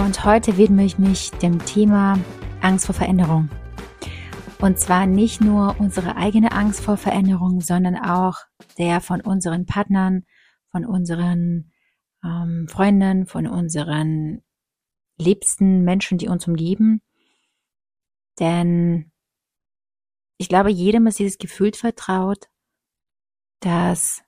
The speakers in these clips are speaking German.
Und heute widme ich mich dem Thema Angst vor Veränderung. Und zwar nicht nur unsere eigene Angst vor Veränderung, sondern auch der von unseren Partnern, von unseren ähm, Freunden, von unseren liebsten Menschen, die uns umgeben. Denn ich glaube, jedem ist dieses Gefühl vertraut, dass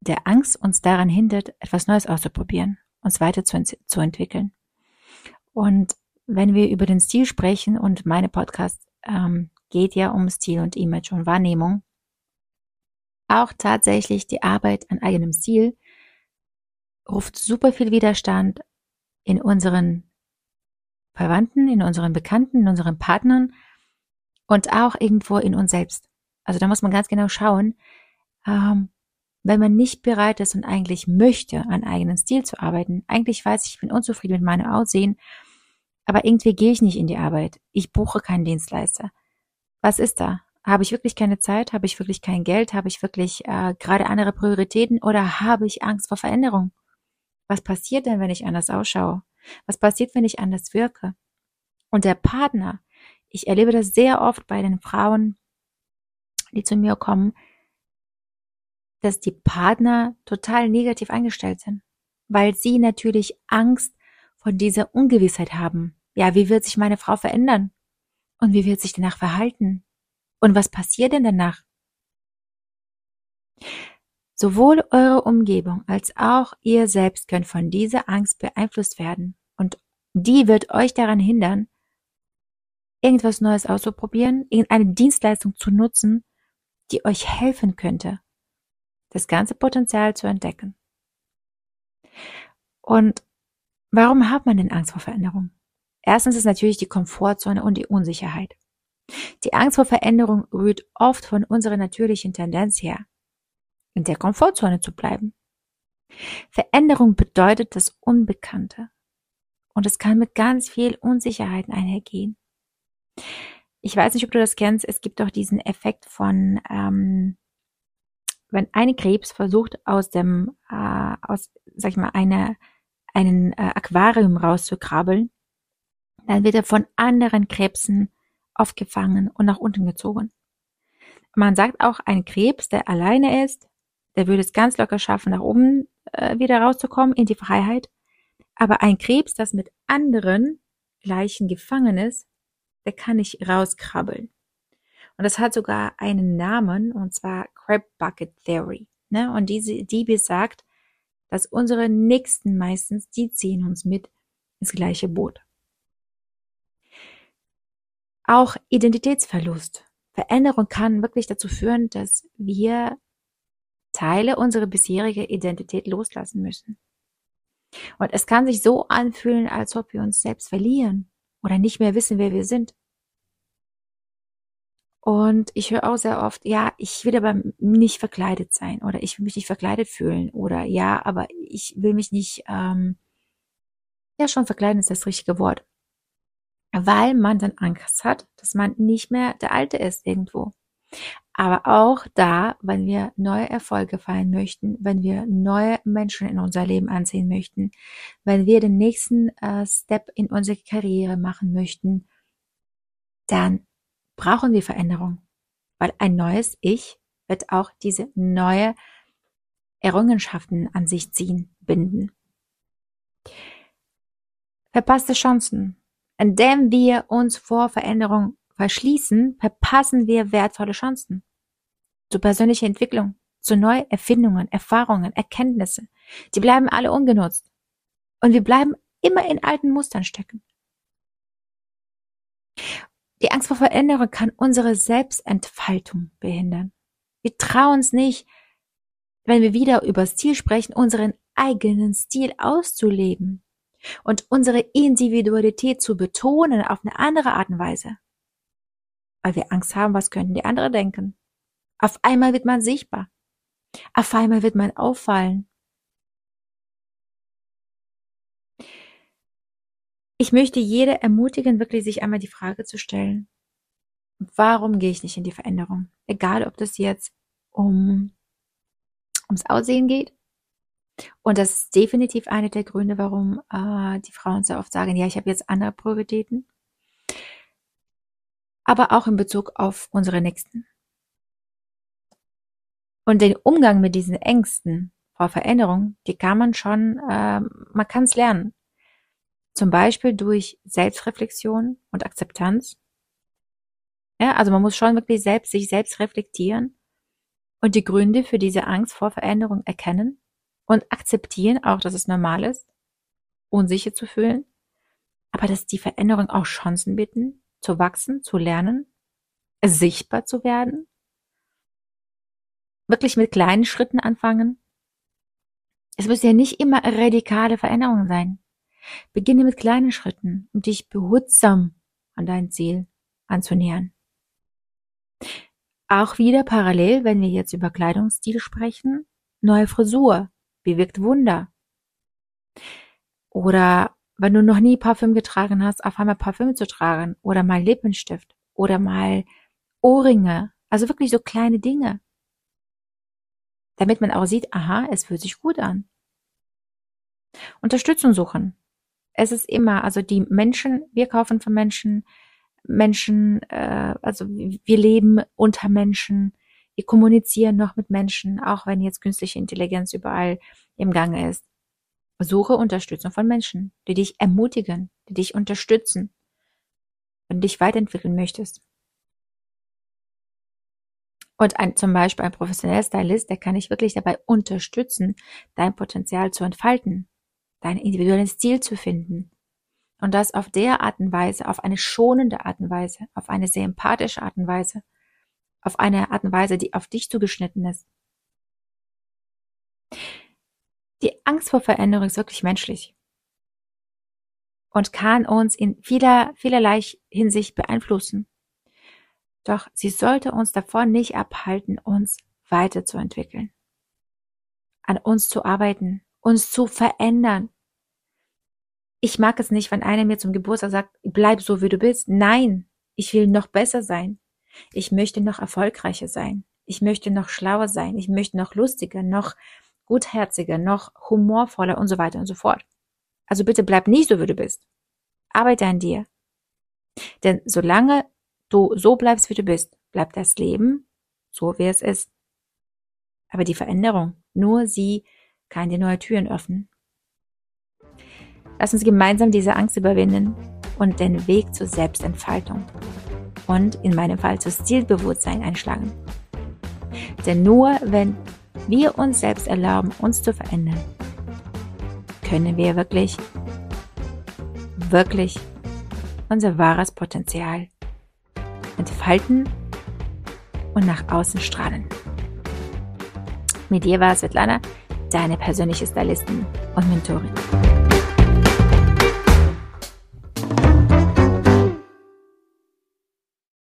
der Angst uns daran hindert, etwas Neues auszuprobieren, uns weiterzuentwickeln. Und wenn wir über den Stil sprechen und meine Podcast ähm, geht ja um Stil und Image und Wahrnehmung, auch tatsächlich die Arbeit an eigenem Stil ruft super viel Widerstand in unseren Verwandten, in unseren Bekannten, in unseren Partnern und auch irgendwo in uns selbst. Also da muss man ganz genau schauen, ähm, wenn man nicht bereit ist und eigentlich möchte, an eigenen Stil zu arbeiten, eigentlich weiß ich, ich bin unzufrieden mit meinem Aussehen, aber irgendwie gehe ich nicht in die Arbeit. Ich buche keinen Dienstleister. Was ist da? Habe ich wirklich keine Zeit? Habe ich wirklich kein Geld? Habe ich wirklich äh, gerade andere Prioritäten? Oder habe ich Angst vor Veränderung? Was passiert denn, wenn ich anders ausschaue? Was passiert, wenn ich anders wirke? Und der Partner, ich erlebe das sehr oft bei den Frauen, die zu mir kommen, dass die Partner total negativ eingestellt sind, weil sie natürlich Angst vor dieser Ungewissheit haben. Ja, wie wird sich meine Frau verändern? Und wie wird sich danach verhalten? Und was passiert denn danach? Sowohl eure Umgebung als auch ihr selbst könnt von dieser Angst beeinflusst werden. Und die wird euch daran hindern, irgendwas Neues auszuprobieren, irgendeine Dienstleistung zu nutzen, die euch helfen könnte, das ganze Potenzial zu entdecken. Und warum hat man denn Angst vor Veränderung? Erstens ist natürlich die Komfortzone und die Unsicherheit. Die Angst vor Veränderung rührt oft von unserer natürlichen Tendenz her, in der Komfortzone zu bleiben. Veränderung bedeutet das Unbekannte. Und es kann mit ganz viel Unsicherheiten einhergehen. Ich weiß nicht, ob du das kennst. Es gibt doch diesen Effekt von, ähm, wenn eine Krebs versucht, aus dem, äh, aus, sag ich mal, eine, einen äh, Aquarium rauszukrabbeln, dann wird er von anderen Krebsen aufgefangen und nach unten gezogen. Man sagt auch, ein Krebs, der alleine ist, der würde es ganz locker schaffen, nach oben äh, wieder rauszukommen in die Freiheit. Aber ein Krebs, das mit anderen Leichen gefangen ist, der kann nicht rauskrabbeln. Und das hat sogar einen Namen, und zwar Crab Bucket Theory. Ne? Und diese, die besagt, dass unsere Nächsten meistens, die ziehen uns mit ins gleiche Boot. Auch Identitätsverlust. Veränderung kann wirklich dazu führen, dass wir Teile unserer bisherigen Identität loslassen müssen. Und es kann sich so anfühlen, als ob wir uns selbst verlieren oder nicht mehr wissen, wer wir sind. Und ich höre auch sehr oft, ja, ich will aber nicht verkleidet sein oder ich will mich nicht verkleidet fühlen oder ja, aber ich will mich nicht, ähm, ja, schon verkleiden ist das richtige Wort weil man dann Angst hat, dass man nicht mehr der Alte ist irgendwo. Aber auch da, wenn wir neue Erfolge feiern möchten, wenn wir neue Menschen in unser Leben anziehen möchten, wenn wir den nächsten äh, Step in unsere Karriere machen möchten, dann brauchen wir Veränderung. Weil ein neues Ich wird auch diese neue Errungenschaften an sich ziehen, binden. Verpasste Chancen. Indem wir uns vor Veränderung verschließen, verpassen wir wertvolle Chancen. Zur persönlichen Entwicklung, zu Neuerfindungen, Erfahrungen, Erkenntnisse. Die bleiben alle ungenutzt. Und wir bleiben immer in alten Mustern stecken. Die Angst vor Veränderung kann unsere Selbstentfaltung behindern. Wir trauen uns nicht, wenn wir wieder über Stil sprechen, unseren eigenen Stil auszuleben und unsere Individualität zu betonen auf eine andere Art und Weise. Weil wir Angst haben, was könnten die anderen denken. Auf einmal wird man sichtbar. Auf einmal wird man auffallen. Ich möchte jede ermutigen, wirklich sich einmal die Frage zu stellen, warum gehe ich nicht in die Veränderung? Egal, ob das jetzt um, ums Aussehen geht. Und das ist definitiv einer der Gründe, warum äh, die Frauen sehr oft sagen, ja, ich habe jetzt andere Prioritäten. Aber auch in Bezug auf unsere Nächsten. Und den Umgang mit diesen Ängsten vor Veränderung, die kann man schon, äh, man kann es lernen. Zum Beispiel durch Selbstreflexion und Akzeptanz. Ja, also man muss schon wirklich selbst sich selbst reflektieren und die Gründe für diese Angst vor Veränderung erkennen und akzeptieren auch, dass es normal ist, unsicher zu fühlen, aber dass die Veränderung auch Chancen bieten, zu wachsen, zu lernen, sichtbar zu werden wirklich mit kleinen Schritten anfangen. Es müssen ja nicht immer radikale Veränderungen sein. Beginne mit kleinen Schritten, um dich behutsam an dein Ziel anzunähern. Auch wieder parallel, wenn wir jetzt über Kleidungsstil sprechen, neue Frisur bewirkt Wunder. Oder wenn du noch nie Parfüm getragen hast, auf einmal Parfüm zu tragen oder mal Lippenstift oder mal Ohrringe, also wirklich so kleine Dinge damit man auch sieht, aha, es fühlt sich gut an. Unterstützung suchen. Es ist immer, also die Menschen, wir kaufen von Menschen, Menschen, äh, also wir leben unter Menschen, wir kommunizieren noch mit Menschen, auch wenn jetzt künstliche Intelligenz überall im Gange ist. Suche Unterstützung von Menschen, die dich ermutigen, die dich unterstützen, wenn du dich weiterentwickeln möchtest. Und ein, zum Beispiel ein professioneller Stylist, der kann dich wirklich dabei unterstützen, dein Potenzial zu entfalten, dein individuelles Ziel zu finden. Und das auf der Art und Weise, auf eine schonende Art und Weise, auf eine sehr empathische Art und Weise, auf eine Art und Weise, die auf dich zugeschnitten ist. Die Angst vor Veränderung ist wirklich menschlich und kann uns in vieler, vielerlei Hinsicht beeinflussen. Doch sie sollte uns davon nicht abhalten, uns weiterzuentwickeln, an uns zu arbeiten, uns zu verändern. Ich mag es nicht, wenn einer mir zum Geburtstag sagt, bleib so, wie du bist. Nein, ich will noch besser sein. Ich möchte noch erfolgreicher sein. Ich möchte noch schlauer sein. Ich möchte noch lustiger, noch gutherziger, noch humorvoller und so weiter und so fort. Also bitte bleib nicht so, wie du bist. Arbeite an dir. Denn solange du so bleibst, wie du bist, bleibt das Leben so, wie es ist. Aber die Veränderung, nur sie kann dir neue Türen öffnen. Lass uns gemeinsam diese Angst überwinden und den Weg zur Selbstentfaltung und in meinem Fall zu Stilbewusstsein einschlagen. Denn nur wenn wir uns selbst erlauben, uns zu verändern, können wir wirklich, wirklich unser wahres Potenzial entfalten und nach außen strahlen. Mit dir war Svetlana, deine persönliche Stylistin und Mentorin.